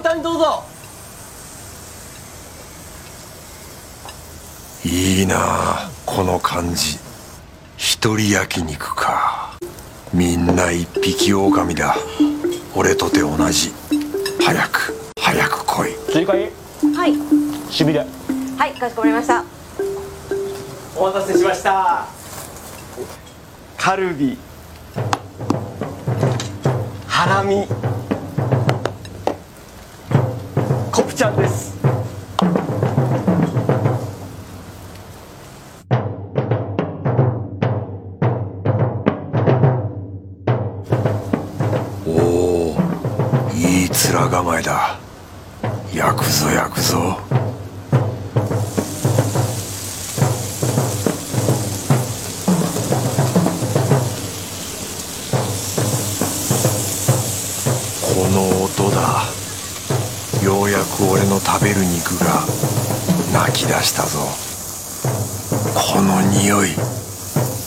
ウンターにどうぞ。いいなあこの感じ。一人焼肉か。みんな一匹狼だ。俺とて同じ。早く早く来い。追加はい。しびれ。はいかしこまりました。お待たせしました。カルビ。ハラミいい面構えだ。焼くぞ焼くぞこの音だ。ようやく俺の食べる肉が泣き出したぞ。この匂い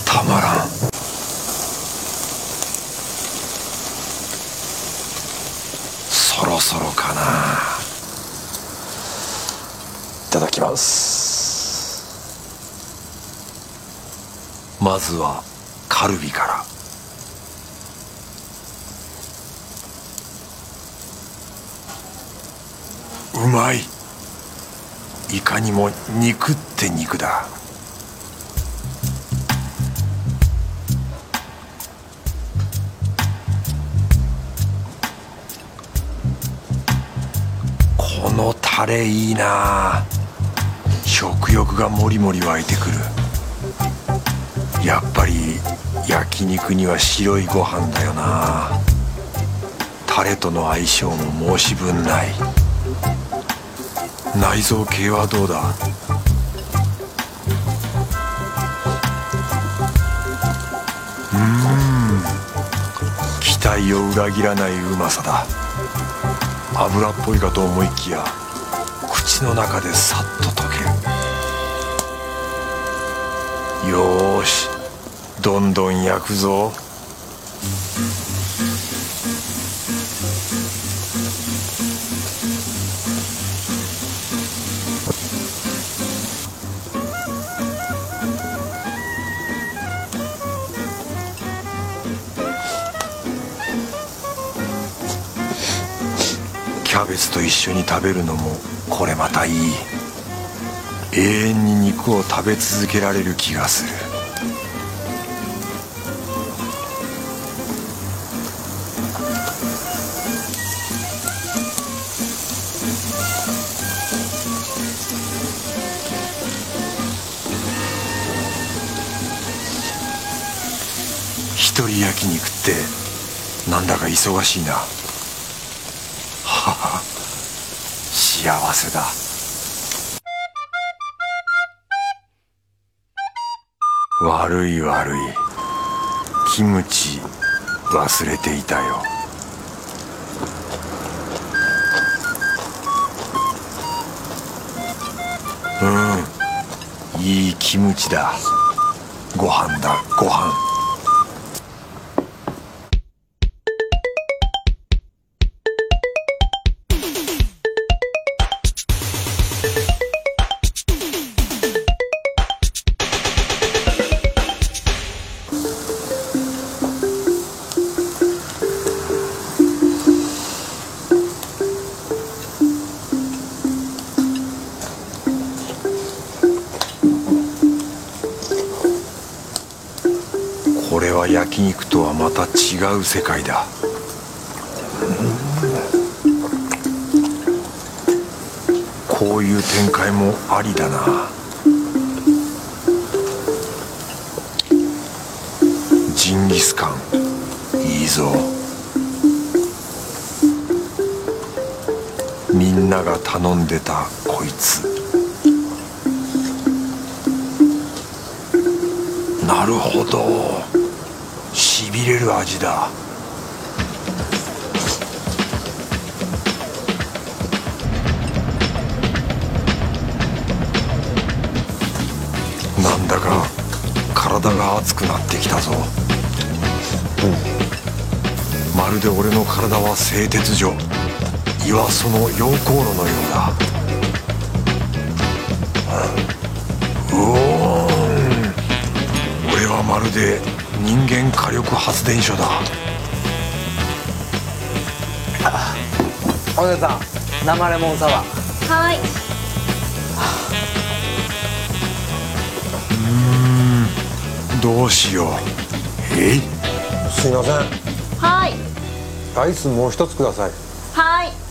たまらんそろそろかないただきます。まずはカルビから。うまい。いかにも肉って肉だ。このタレいいな。食欲がもりもり湧いてくる。やっぱり焼肉には白いご飯だよな。タレとの相性も申し分ない。内臓系はどうだ？うん。期待を裏切らないうまさだ。油っぽいかと思いきや口の中でさっと溶どんどん焼くぞ。キャベツと一緒に食べるのもこれまたいい。永遠に肉を食べ続けられる気がする。人焼肉ってなんだか忙しいな。は は幸せだ。悪い悪い。キムチ忘れていたよ。うん。いいキムチだ。ご飯だ。ご飯。れは焼肉とはまた違う世界だ。こういう展開もありだな。ジンギスカンいいぞ。みんなが頼んでたこいつ。なるほど。しびれる味だ。なんだか体が熱くなってきたぞ。まるで俺の体は製鉄所。岩その溶鉱炉のようだ。うおーん。俺はまるで人間火力発電所だ。お姉さん生レモンサワー。はいどうしよう。えい。すいません。はい。アイスもう一つください。はい